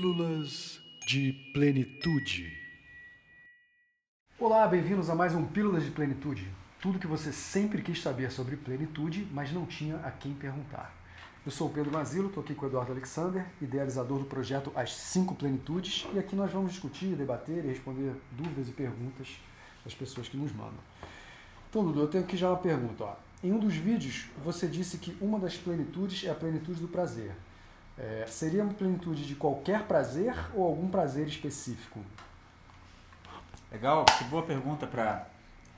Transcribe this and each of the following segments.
Pílulas de Plenitude. Olá, bem-vindos a mais um Pílulas de Plenitude. Tudo que você sempre quis saber sobre plenitude, mas não tinha a quem perguntar. Eu sou o Pedro Mazilo, estou aqui com o Eduardo Alexander, idealizador do projeto As Cinco Plenitudes, e aqui nós vamos discutir, debater e responder dúvidas e perguntas das pessoas que nos mandam. Então, Dudu, eu tenho aqui já uma pergunta. Ó. Em um dos vídeos, você disse que uma das plenitudes é a plenitude do prazer. É, seria uma plenitude de qualquer prazer ou algum prazer específico? Legal, que boa pergunta para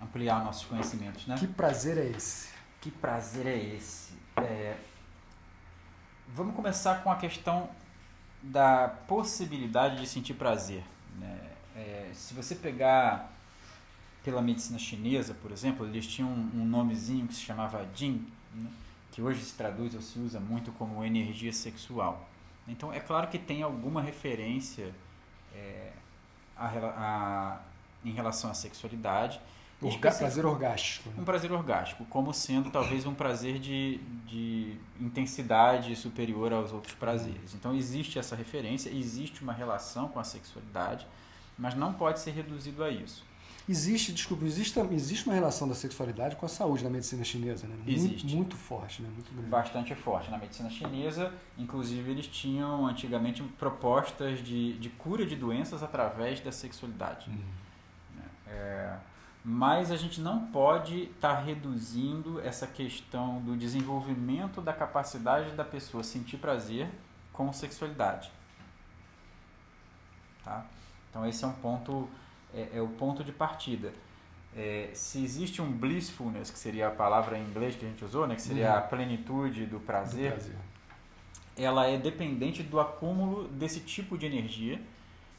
ampliar nossos conhecimentos, né? Que prazer é esse? Que prazer é esse? É... Vamos começar com a questão da possibilidade de sentir prazer. Né? É, se você pegar pela medicina chinesa, por exemplo, eles tinham um, um nomezinho que se chamava Jing, né? Que hoje se traduz ou se usa muito como energia sexual. Então, é claro que tem alguma referência é, a, a, em relação à sexualidade. Orga prazer orgástico. Né? Um prazer orgástico, como sendo talvez um prazer de, de intensidade superior aos outros prazeres. Então, existe essa referência, existe uma relação com a sexualidade, mas não pode ser reduzido a isso. Existe, desculpa, existe, existe uma relação da sexualidade com a saúde na medicina chinesa, né? Existe. Muito, muito forte, né? Muito grande. Bastante forte. Na medicina chinesa, inclusive, eles tinham antigamente propostas de, de cura de doenças através da sexualidade. Uhum. É, mas a gente não pode estar tá reduzindo essa questão do desenvolvimento da capacidade da pessoa sentir prazer com sexualidade. Tá? Então, esse é um ponto é, é o ponto de partida. É, se existe um blissfulness, que seria a palavra em inglês que a gente usou, né, que seria uhum. a plenitude do prazer, do prazer, ela é dependente do acúmulo desse tipo de energia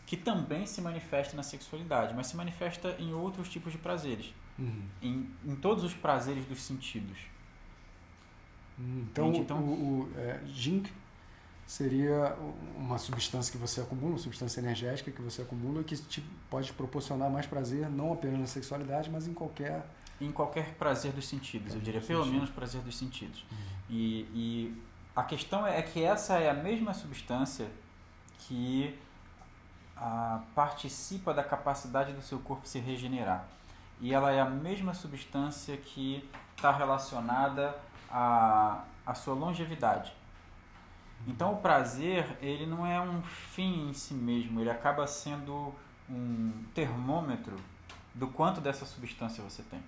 que também se manifesta na sexualidade, mas se manifesta em outros tipos de prazeres, uhum. em, em todos os prazeres dos sentidos. Então, então o, o é, Jing seria uma substância que você acumula, uma substância energética que você acumula que te pode proporcionar mais prazer, não apenas na sexualidade, mas em qualquer... Em qualquer prazer dos sentidos, eu diria, pelo menos prazer dos sentidos. Uhum. E, e a questão é que essa é a mesma substância que a, participa da capacidade do seu corpo se regenerar. E ela é a mesma substância que está relacionada à, à sua longevidade. Então o prazer, ele não é um fim em si mesmo, ele acaba sendo um termômetro do quanto dessa substância você tem.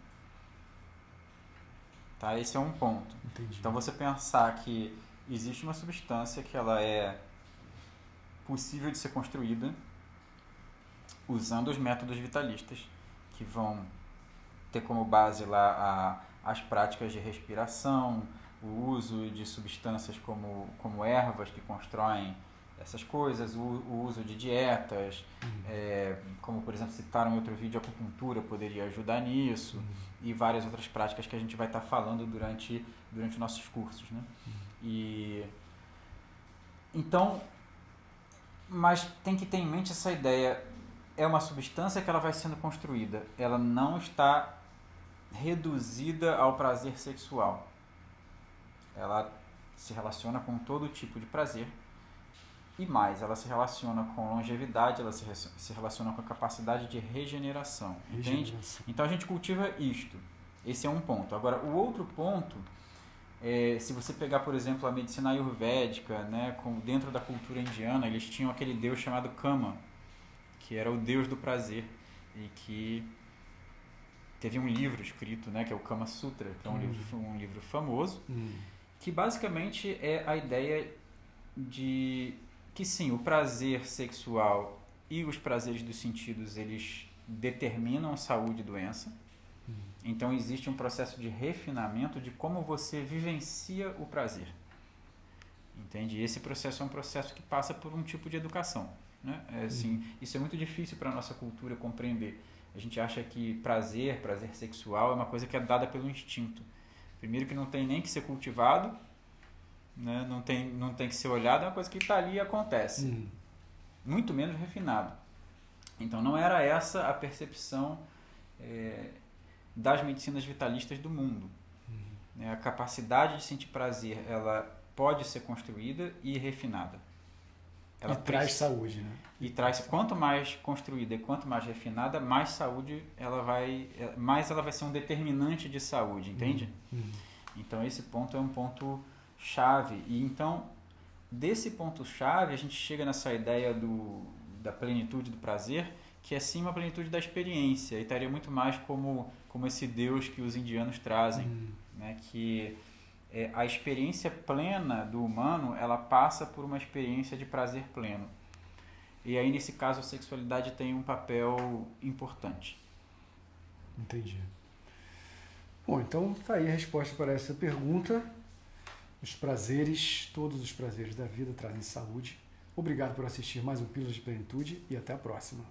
Tá? Esse é um ponto. Entendi. Então você pensar que existe uma substância que ela é possível de ser construída usando os métodos vitalistas que vão ter como base lá a, as práticas de respiração, o uso de substâncias como, como ervas que constroem essas coisas, o, o uso de dietas, uhum. é, como por exemplo citaram em outro vídeo, a acupuntura poderia ajudar nisso, uhum. e várias outras práticas que a gente vai estar falando durante, durante nossos cursos. Né? Uhum. E, então, mas tem que ter em mente essa ideia, é uma substância que ela vai sendo construída, ela não está reduzida ao prazer sexual ela se relaciona com todo tipo de prazer e mais, ela se relaciona com longevidade, ela se, se relaciona com a capacidade de regeneração, entende? Regeneração. Então a gente cultiva isto. Esse é um ponto. Agora, o outro ponto é, se você pegar, por exemplo, a medicina ayurvédica, né, com, dentro da cultura indiana, eles tinham aquele deus chamado Kama, que era o deus do prazer e que teve um livro escrito, né, que é o Kama Sutra, que é um, livro, um livro famoso. Hum que basicamente é a ideia de que sim, o prazer sexual e os prazeres dos sentidos eles determinam saúde e doença. Uhum. Então existe um processo de refinamento de como você vivencia o prazer. Entende? E esse processo é um processo que passa por um tipo de educação. Né? É, assim, uhum. Isso é muito difícil para a nossa cultura compreender. A gente acha que prazer, prazer sexual, é uma coisa que é dada pelo instinto. Primeiro que não tem nem que ser cultivado, né? não, tem, não tem que ser olhado, é uma coisa que está ali e acontece. Uhum. Muito menos refinado. Então não era essa a percepção é, das medicinas vitalistas do mundo. Uhum. A capacidade de sentir prazer ela pode ser construída e refinada. Ela e traz saúde, né? e traz quanto mais construída e quanto mais refinada, mais saúde ela vai, é, mais ela vai ser um determinante de saúde, entende? Uhum. Então esse ponto é um ponto chave. E então desse ponto chave a gente chega nessa ideia do, da plenitude do prazer, que é sim uma plenitude da experiência. E estaria muito mais como como esse Deus que os indianos trazem, Uhum. né? Que é, a experiência plena do humano ela passa por uma experiência de prazer pleno. E aí nesse caso a sexualidade tem um papel importante. Entendi. Bom, então tá aí a resposta para essa pergunta. Os prazeres, todos os prazeres da vida trazem saúde. Obrigado por assistir mais um Pílulas de Plenitude e até a próxima.